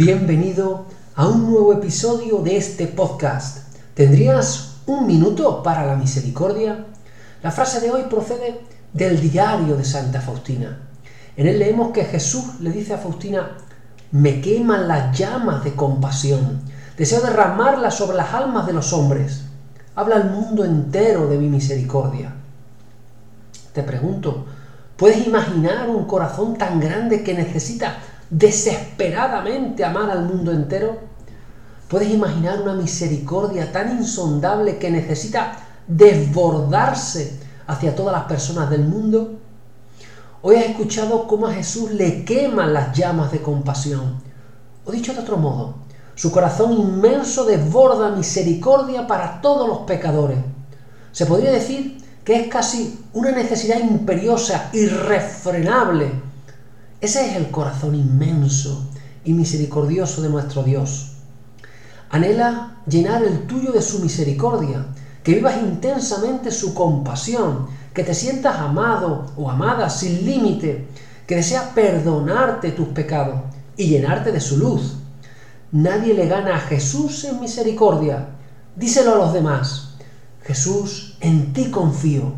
Bienvenido a un nuevo episodio de este podcast. ¿Tendrías un minuto para la misericordia? La frase de hoy procede del diario de Santa Faustina. En él leemos que Jesús le dice a Faustina, me queman las llamas de compasión, deseo derramarlas sobre las almas de los hombres. Habla el mundo entero de mi misericordia. Te pregunto, ¿puedes imaginar un corazón tan grande que necesita desesperadamente amar al mundo entero? ¿Puedes imaginar una misericordia tan insondable que necesita desbordarse hacia todas las personas del mundo? Hoy has escuchado cómo a Jesús le queman las llamas de compasión. O dicho de otro modo, su corazón inmenso desborda misericordia para todos los pecadores. Se podría decir que es casi una necesidad imperiosa, irrefrenable. Ese es el corazón inmenso y misericordioso de nuestro Dios. Anhela llenar el tuyo de su misericordia, que vivas intensamente su compasión, que te sientas amado o amada sin límite, que desea perdonarte tus pecados y llenarte de su luz. Nadie le gana a Jesús en misericordia. Díselo a los demás. Jesús, en ti confío.